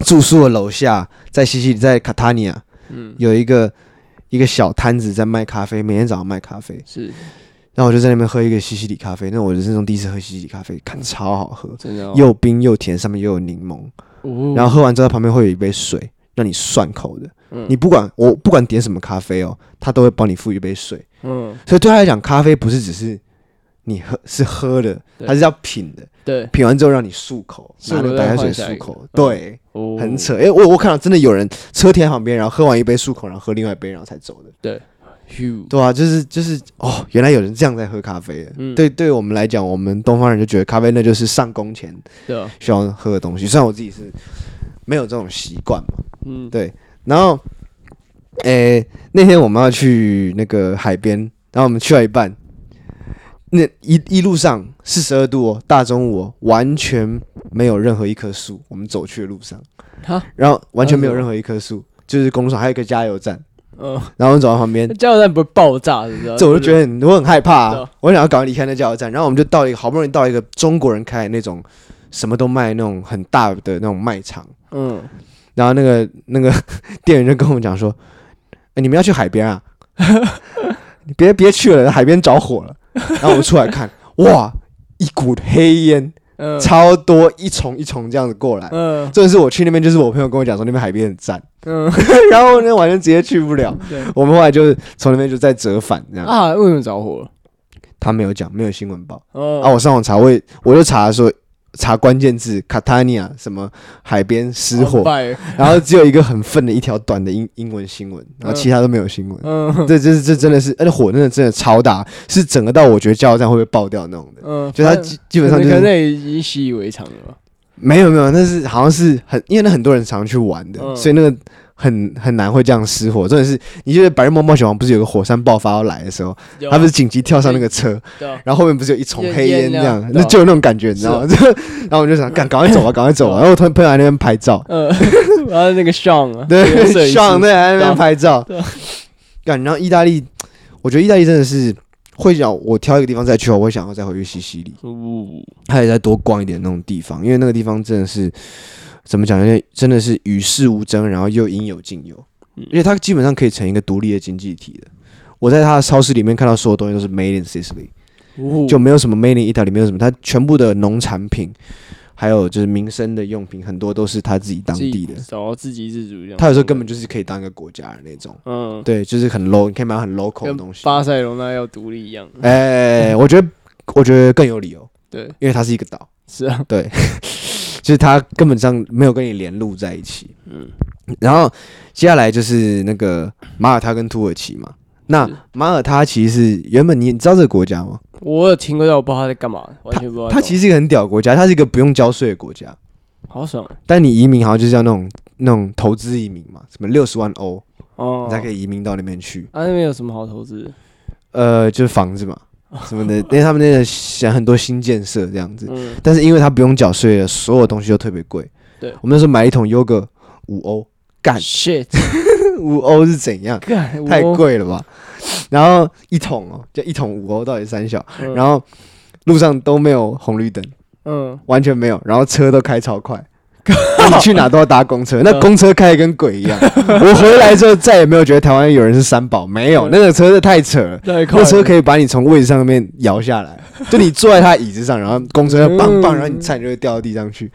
住宿的楼下在西西里，在卡塔尼亚，嗯，有一个一个小摊子在卖咖啡，每天早上卖咖啡。是。然后我就在那边喝一个西西里咖啡，那我人生中第一次喝西西里咖啡，看超好喝，真的，又冰又甜，上面又有柠檬。然后喝完之后，旁边会有一杯水让你涮口的。嗯，你不管我不管点什么咖啡哦，他都会帮你付一杯水。嗯，所以对他来讲，咖啡不是只是你喝是喝的，它是要品的。对，品完之后让你漱口，拿那个白开水漱口。对，很扯。哎，我我看到真的有人车停旁边，然后喝完一杯漱口，然后喝另外一杯，然后才走的。对，对啊，就是就是哦，原来有人这样在喝咖啡的。嗯，对，对我们来讲，我们东方人就觉得咖啡那就是上工前需要喝的东西。虽然我自己是没有这种习惯嘛。嗯，对。然后，诶、欸，那天我们要去那个海边，然后我们去了一半，那一一路上四十二度哦，大中午哦，完全没有任何一棵树。我们走去的路上，哈然后完全没有任何一棵树，就是公路上还有一个加油站。嗯，然后我们走到旁边，加油站不会爆炸，是不是？这我就觉得很我很害怕、啊，我想要赶快离开那加油站。然后我们就到一个好不容易到一个中国人开的那种什么都卖那种很大的那种卖场。嗯，然后那个那个 店员就跟我们讲说：“哎，你们要去海边啊？你 别别去了，海边着火了。”然后我们出来看，哇，一股黑烟。嗯、超多一重一重这样子过来，嗯，这是我去那边，就是我朋友跟我讲说那边海边很赞，嗯，然后呢，完全直接去不了，对，我们后来就是从那边就再折返这样啊，为什么着火了？他没有讲，没有新闻报，哦、啊，我上网查，我也我就查说。查关键字卡塔尼亚什么海边失火，然后只有一个很愤的一条短的英英文新闻，然后其他都没有新闻。嗯，这这这真的是，而且火真的真的超大，是整个到我觉得加油站会不会爆掉那种的。嗯，就他基基本上就是那已经习以为常了吧？没有没有，那是好像是很因为那很多人常去玩的，所以那个。很很难会这样失火，真的是，你觉得《白日梦冒险王》不是有个火山爆发要来的时候，他不是紧急跳上那个车，然后后面不是有一丛黑烟这样，那就有那种感觉，你知道吗？然后我就想，赶赶快走啊，赶快走啊。然后我突然朋友 在那边拍照，嗯，然后那个 Sean 啊，对，Sean 在那边拍照，干，然后意大利，我觉得意大利真的是会想我挑一个地方再去，我会想要再回去西西里，还得再多逛一点那种地方，因为那个地方真的是。怎么讲？因为真的是与世无争，然后又应有尽有，因为它基本上可以成一个独立的经济体的。我在它的超市里面看到所有东西都是 Made in Sicily，就没有什么 Made in Italy，没有什么，它全部的农产品，还有就是民生的用品，很多都是他自己当地的，然后自给自足这样。他有时候根本就是可以当一个国家的那种，嗯，对，就是很 low，你可以买很 local 的东西，巴塞罗那要独立一样。哎，我觉得，我觉得更有理由，对，因为它是一个岛，是啊，对。就是他根本上没有跟你联路在一起，嗯，然后接下来就是那个马耳他跟土耳其嘛。那马耳他其实是原本你你知道这个国家吗？我有听过，但我不知道他在干嘛，完全不知道。他其实是一个很屌国家，它是一个不用交税的国家，好爽。但你移民好像就是要那种那种投资移民嘛，什么六十万欧哦，你才可以移民到那边去。啊，那边有什么好投资？呃，就是房子嘛。什么的，因为他们那个想很多新建设这样子，嗯、但是因为他不用缴税了，所有东西都特别贵。对，我们那时候买一桶优格五欧，干，shit，五欧是怎样？干，太贵了吧？然后一桶哦，就一桶五欧到底三小，嗯、然后路上都没有红绿灯，嗯，完全没有，然后车都开超快。你去哪都要搭公车，那公车开的跟鬼一样。我回来之后再也没有觉得台湾有人是三宝，没有，那个车是太扯了。那车可以把你从位置上面摇下来，就你坐在他椅子上，然后公车要棒棒，然后你差点就会掉到地上去。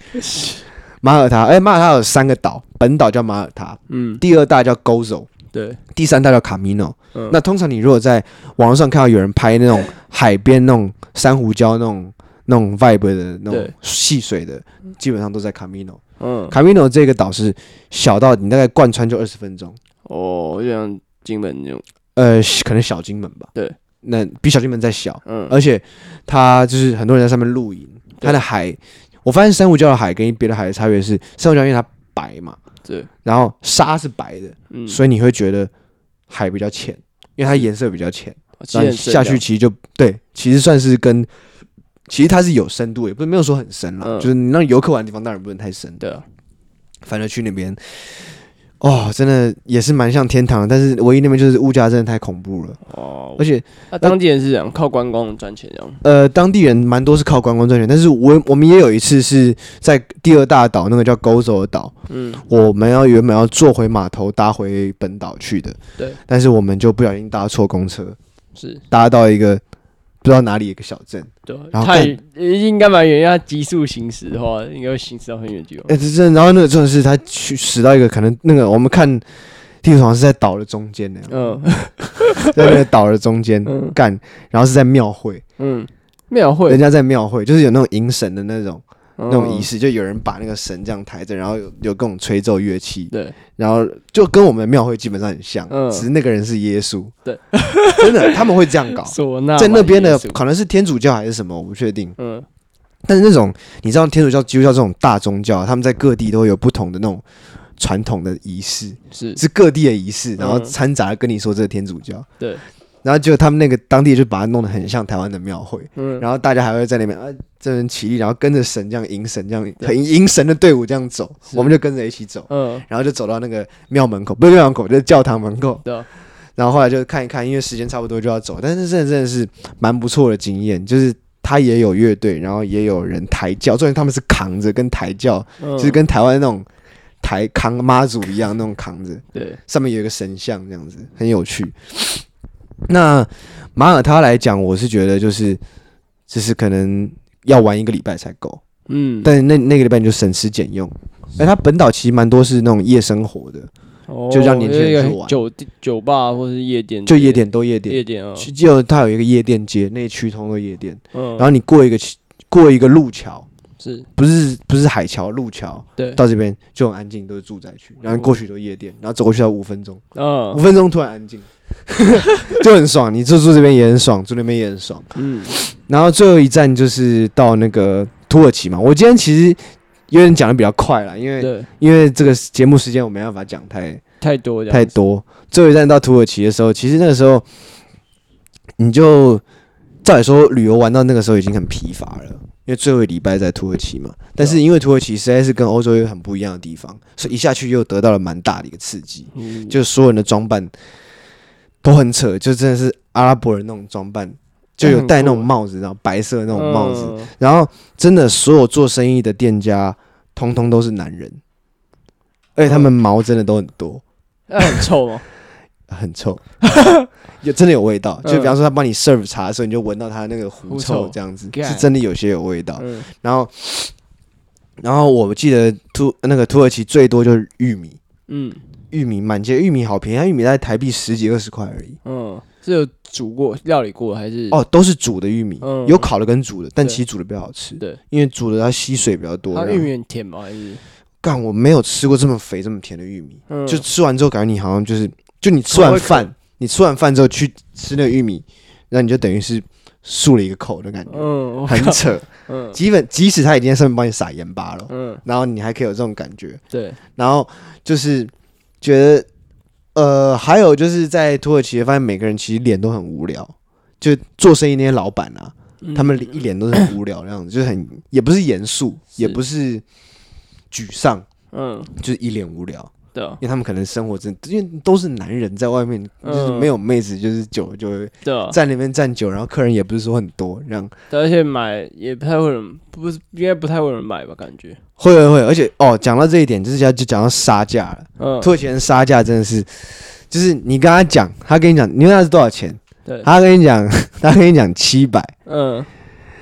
马耳他，哎，马耳他有三个岛，本岛叫马耳他，嗯，第二大叫 Gozo，对，第三大叫 Camino。那通常你如果在网络上看到有人拍那种海边那种珊瑚礁那种。那种 vibe 的那种戏水的，基本上都在 Camino。嗯，Camino 这个岛是小到你大概贯穿就二十分钟。哦，就像金门那种。呃，可能小金门吧。对，那比小金门再小。嗯，而且它就是很多人在上面露营。它的海，我发现珊瑚礁的海跟别的海的差别是，珊瑚礁因为它白嘛，对，然后沙是白的，嗯，所以你会觉得海比较浅，因为它颜色比较浅，然后下去其实就对，其实算是跟。其实它是有深度，也不是没有说很深了，嗯、就是你让游客玩的地方当然不能太深。对啊，反正去那边，哦，真的也是蛮像天堂，但是唯一那边就是物价真的太恐怖了。哦，而且那当地人是这样靠观光赚钱这样。呃，当地人蛮多是靠观光赚钱，但是我我们也有一次是在第二大岛那个叫 Gozo 的岛，嗯，我们要原本要坐回码头搭回本岛去的，对，但是我们就不小心搭错公车，是搭到一个。不知道哪里有个小镇，对，太应该蛮远，因为它急速行驶的话，应该会行驶到很远的地方。哎，这这，然后那个真的是他去驶到一个可能那个我们看地图好像是在岛的中间那样，嗯，在那个岛的中间干，然后是在庙会，嗯，庙会，人家在庙会，就是有那种迎神的那种。那种仪式，就有人把那个神这样抬着，然后有有各种吹奏乐器，对，然后就跟我们的庙会基本上很像，嗯，只是那个人是耶稣，对，真的他们会这样搞，在那边的可能是天主教还是什么，我不确定，嗯，但是那种你知道天主教、基督教这种大宗教，他们在各地都会有不同的那种传统的仪式，是。是各地的仪式，然后掺杂跟你说这个天主教，对。然后就他们那个当地就把它弄得很像台湾的庙会，嗯，然后大家还会在那边啊，这人起立，然后跟着神这样迎神这样很迎神的队伍这样走，我们就跟着一起走，嗯，然后就走到那个庙门口，不是庙门口，就是教堂门口，对。然后后来就看一看，因为时间差不多就要走，但是真的真的是蛮不错的经验，就是他也有乐队，然后也有人抬轿，重点他们是扛着跟抬轿，就是跟台湾那种抬扛妈祖一样那种扛着，对，上面有一个神像这样子，很有趣。那马耳他来讲，我是觉得就是，就是可能要玩一个礼拜才够，嗯，但是那那个礼拜你就省吃俭用。哎，它本岛其实蛮多是那种夜生活的，哦、就让年轻人去玩。酒酒吧或是夜店，就夜店都夜店，夜店啊，就它有一个夜店街，那区通的夜店，嗯，然后你过一个过一个路桥，是。不是不是海桥路桥？对，到这边就很安静，都是住宅区，然后过去都夜店，然后走过去要五分钟，嗯，五分钟突然安静。就很爽，你住住这边也很爽，住那边也很爽。嗯，然后最后一站就是到那个土耳其嘛。我今天其实有点讲的比较快了，因为因为这个节目时间我没办法讲太太多太多。最后一站到土耳其的时候，其实那个时候你就照理说旅游玩到那个时候已经很疲乏了，因为最后一礼拜在土耳其嘛。但是因为土耳其实在是跟欧洲有很不一样的地方，所以一下去又得到了蛮大的一个刺激，嗯、就是所有人的装扮。都很扯，就真的是阿拉伯人那种装扮，就有戴那种帽子，然后白色的那种帽子，嗯、然后真的所有做生意的店家，通通都是男人，而且他们毛真的都很多，嗯、很臭吗？很臭，有真的有味道。就比方说他帮你 serve 茶的时候，你就闻到他那个狐臭，这样子是真的有些有味道。嗯、然后，然后我记得土那个土耳其最多就是玉米，嗯。玉米满街，玉米好便宜，它玉米在台币十几二十块而已。嗯，是有煮过、料理过还是？哦，都是煮的玉米，嗯、有烤的跟煮的，但其实煮的比较好吃。对，因为煮的它吸水比较多。它玉米很甜吗？还是？干，我没有吃过这么肥、这么甜的玉米。嗯、就吃完之后，感觉你好像就是，就你吃完饭，你吃完饭之后去吃那个玉米，然后你就等于是漱了一个口的感觉。嗯，很扯。嗯，基本即使他已经在上面帮你撒盐巴了，嗯，然后你还可以有这种感觉。对，然后就是。觉得，呃，还有就是在土耳其发现每个人其实脸都很无聊，就做生意那些老板啊，嗯、他们一脸都是很无聊那样子，就是很也不是严肃，也不是。沮丧，嗯，就是一脸无聊。对，因为他们可能生活真，因为都是男人在外面，就是没有妹子，就是久了就会在那边站久，然后客人也不是说很多这样，而且买也不太会人，不是应该不太会有人买吧？感觉会会会，而且哦，讲到这一点，就是要就讲到杀价了。嗯，土耳其人杀价真的是，就是你跟他讲，他跟你讲，你问他是多少钱？对，他跟你讲，他跟你讲七百。嗯，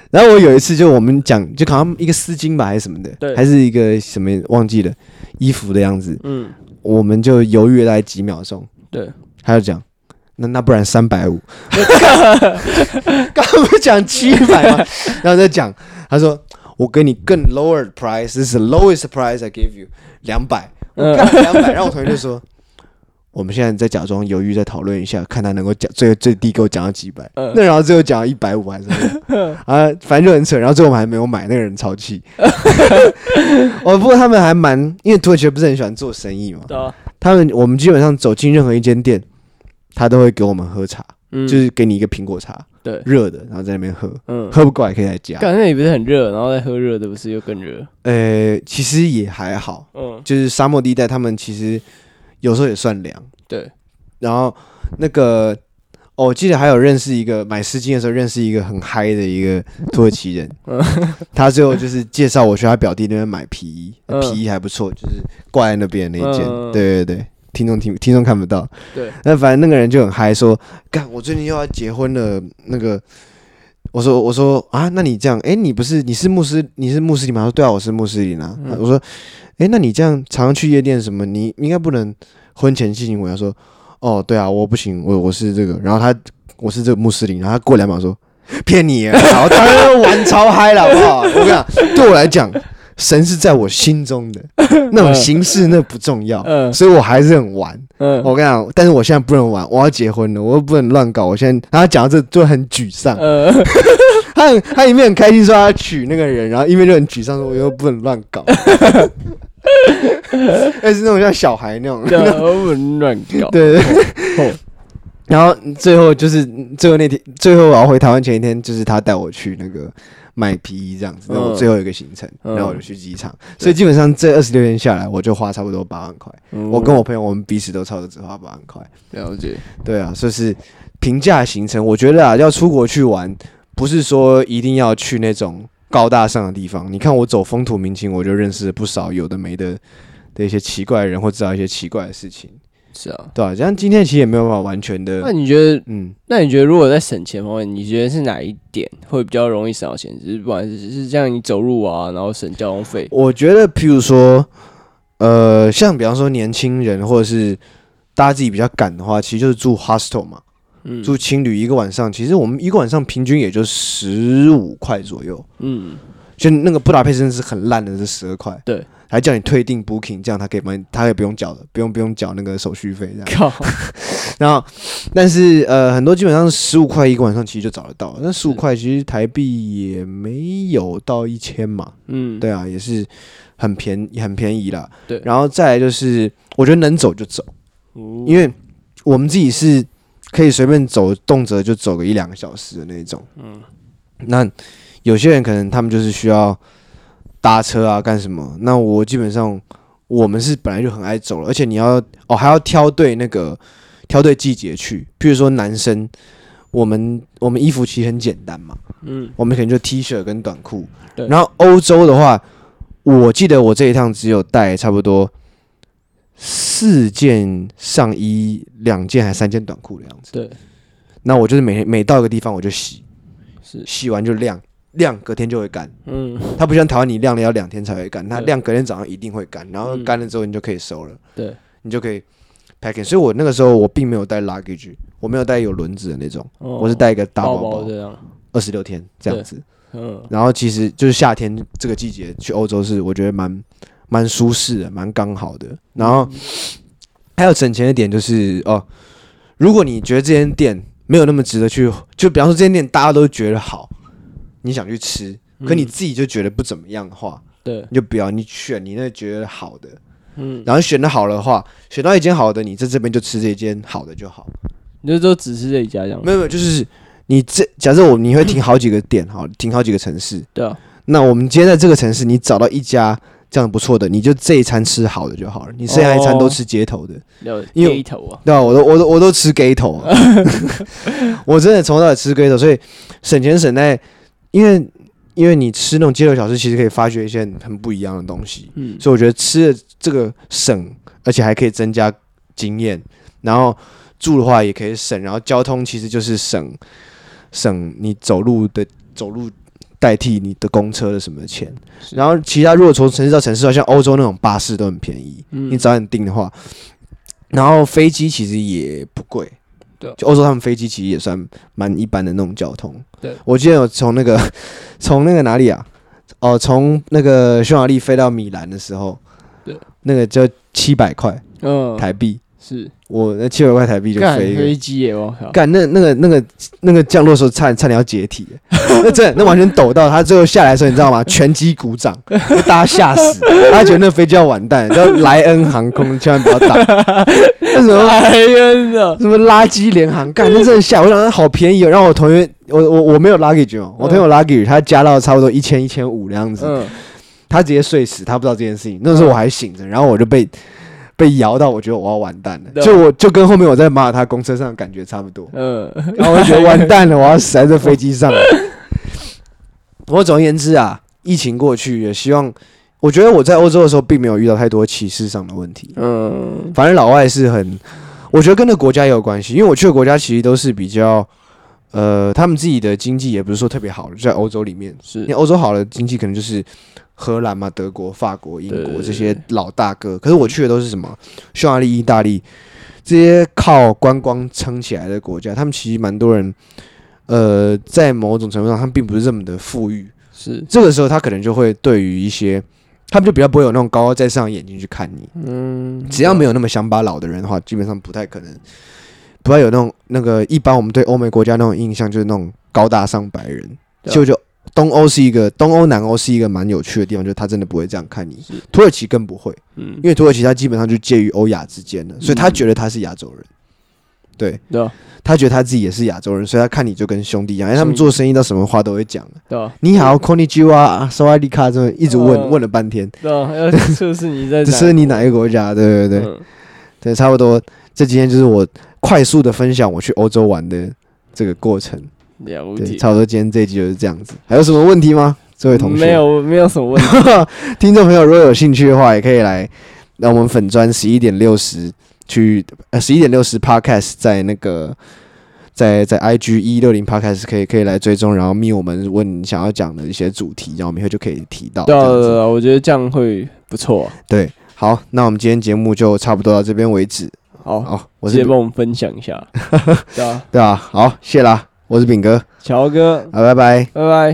然后我有一次就我们讲，就好像一个丝巾吧，还是什么的，对，还是一个什么忘记了衣服的样子。嗯。我们就犹豫了几秒钟，对，他就讲，那那不然三百五，刚刚不是讲七百吗？然后再讲，他说我给你更 lower price，this is the lowest price I give you，两百，两百，然后我同学就说。我们现在在假装犹豫，再讨论一下，看他能够讲最最低给我讲到几百。嗯、那然后最后讲到一百五还是？啊，反正就很扯。然后最后我们还没有买，那个人超气。哦，不过他们还蛮，因为土耳其不是很喜欢做生意嘛。他们我们基本上走进任何一间店，他都会给我们喝茶，嗯、就是给你一个苹果茶，对，热的，然后在那边喝。嗯。喝不过来可以再加。感觉也不是很热，然后再喝热的，不是又更热？呃，其实也还好。嗯。就是沙漠地带，他们其实。有时候也算凉，对。然后那个，哦，我记得还有认识一个买丝巾的时候认识一个很嗨的一个土耳其人，他最后就是介绍我去他表弟那边买皮衣，皮衣还不错，就是挂在那边那一件。对对对，听众听听众看不到。对。那反正那个人就很嗨，说：“干，我最近又要结婚了。”那个，我说：“我说啊，那你这样，哎，你不是你是穆斯你是穆斯林吗？”他说：“对啊，我是穆斯林啊。”我说。哎，那你这样常常去夜店什么？你应该不能婚前性行为。他说：“哦，对啊，我不行，我我是这个。”然后他我是这个穆斯林，然后他过两秒说：“骗你啊！”然后当然 玩超嗨了，好不好？我跟你讲，对我来讲，神是在我心中的 那种形式，那不重要，所以我还是很玩。我跟你讲，但是我现在不能玩，我要结婚了，我又不能乱搞。我现在，他讲到这就很沮丧。他他一面很开心说他娶那个人，然后一面就很沮丧说我又不能乱搞。但是那种像小孩那种，乱搞。对对。然后最后就是最后那天，最后我要回台湾前一天，就是他带我去那个买皮衣这样子。然后最后一个行程，然后我就去机场。所以基本上这二十六天下来，我就花差不多八万块。我跟我朋友，我们彼此都差不多只花八万块。了解。对啊，所以是平价行程。我觉得啊，要出国去玩，不是说一定要去那种。高大上的地方，你看我走风土民情，我就认识了不少有的没的的一些奇怪的人，或知道一些奇怪的事情。是啊，对啊，像今天其实也没有办法完全的。那你觉得，嗯，那你觉得如果在省钱方面，你觉得是哪一点会比较容易省到钱？就是不管是是这样，你走路啊，然后省交通费。我觉得，譬如说，呃，像比方说年轻人，或者是大家自己比较赶的话，其实就是住 hostel 嘛。住青旅一个晚上，其实我们一个晚上平均也就十五块左右。嗯，就那个布达佩斯是很烂的，是十二块。对，还叫你退订 booking，这样他可以帮你，他也不用缴了，不用不用缴那个手续费这样。然后，但是呃，很多基本上十五块一个晚上其实就找得到，那十五块其实台币也没有到一千嘛。嗯，对啊，也是很便宜很便宜啦。对，然后再来就是，我觉得能走就走，因为我们自己是。可以随便走，动辄就走个一两个小时的那种。嗯，那有些人可能他们就是需要搭车啊，干什么？那我基本上我们是本来就很爱走了，而且你要哦还要挑对那个挑对季节去。譬如说男生，我们我们衣服其实很简单嘛，嗯，我们可能就 T 恤跟短裤。对，然后欧洲的话，我记得我这一趟只有带差不多。四件上衣，两件还三件短裤的样子。对，那我就是每每到一个地方我就洗，是洗完就晾，晾隔天就会干。嗯，它不像台湾你晾了要两天才会干，它晾隔天早上一定会干，然后干了之后你就可以收了。对，你就可以 packing。所以我那个时候我并没有带 luggage，我没有带有轮子的那种，我是带一个大包包，这样二十六天这样子。嗯，然后其实就是夏天这个季节去欧洲是我觉得蛮。蛮舒适的，蛮刚好的。然后还有省钱的点就是哦，如果你觉得这间店没有那么值得去，就比方说这间店大家都觉得好，你想去吃，可你自己就觉得不怎么样的话，对，你就不要，你选你那觉得好的，嗯，然后选的好的话，选到一间好的，你在这边就吃这间好的就好。你就都只吃这一家这样？没有没有，就是你这假设我你会停好几个店，好停好几个城市，对啊。那我们今天在这个城市，你找到一家。这样不错的，你就这一餐吃好的就好了。你剩下一餐都吃街头的，因为头啊，对啊，我都我都我都吃街头啊。我真的从头到尾吃街头，所以省钱省在，因为因为你吃那种街头小吃，其实可以发掘一些很不一样的东西。嗯，所以我觉得吃的这个省，而且还可以增加经验。然后住的话也可以省，然后交通其实就是省省你走路的走路。代替你的公车的什么钱？然后其他如果从城市到城市，好像欧洲那种巴士都很便宜，你早点订的话。然后飞机其实也不贵，对，就欧洲他们飞机其实也算蛮一般的那种交通。对，我记得有从那个 从那个哪里啊？哦，从那个匈牙利飞到米兰的时候，对，那个就七百块，嗯，台币。是我那七百块台币就飞飞机耶！我靠，干那那个那个那个降落的时候差点差点要解体，那 真的那完全抖到他最后下来的时候，你知道吗？全机鼓掌，大家吓死，他觉得那飞机要完蛋，叫莱恩航空，千万不要打。那什么莱恩的什么垃圾联航，干那真的吓！我想说好便宜哦，让我同学我我我没有 luggage 哦，我同学 luggage 他加到差不多一千一千五那样子，他直接睡死，他不知道这件事情。那时候我还醒着，然后我就被。被摇到，我觉得我要完蛋了，就我就跟后面我在马耳他公车上的感觉差不多。嗯，然后我就觉得完蛋了，我要死在这飞机上。我总而言之啊，疫情过去，也希望我觉得我在欧洲的时候并没有遇到太多歧视上的问题。嗯，反正老外是很，我觉得跟那国家也有关系，因为我去的国家其实都是比较，呃，他们自己的经济也不是说特别好的，就在欧洲里面，是因为欧洲好的经济可能就是。荷兰嘛，德国、法国、英国这些老大哥，可是我去的都是什么？匈牙利、意大利这些靠观光撑起来的国家，他们其实蛮多人，呃，在某种程度上，他们并不是这么的富裕。是这个时候，他可能就会对于一些，他们就比较不会有那种高高在上的眼睛去看你。嗯，只要没有那么乡巴佬的人的话，基本上不太可能，不太有那种那个一般我们对欧美国家那种印象，就是那种高大上白人，就就。东欧是一个东欧南欧是一个蛮有趣的地方，就是他真的不会这样看你。土耳其更不会，嗯，因为土耳其他基本上就介于欧亚之间的，所以他觉得他是亚洲人。对，对，他觉得他自己也是亚洲人，所以他看你就跟兄弟一样。因为他们做生意，到什么话都会讲。对，你好瓦迪卡，这么一直问问了半天。对，要测试你在，这是你哪一个国家？对对对，对，差不多。这今天就是我快速的分享我去欧洲玩的这个过程。了解，差不多今天这一集就是这样子。还有什么问题吗？这位同学？没有，没有什么问题。听众朋友如果有兴趣的话，也可以来让我们粉砖十一点六十去呃十一点六十 Podcast 在那个在在 IG 一六零 Podcast 可以可以来追踪，然后密我们问你想要讲的一些主题，然后我们以后就可以提到。对对对，我觉得这样会不错。对，好，那我们今天节目就差不多到这边为止。好，好，我直接帮我们分享一下。对啊，对啊，好，谢啦。我是炳哥，乔哥，好，拜拜，拜拜。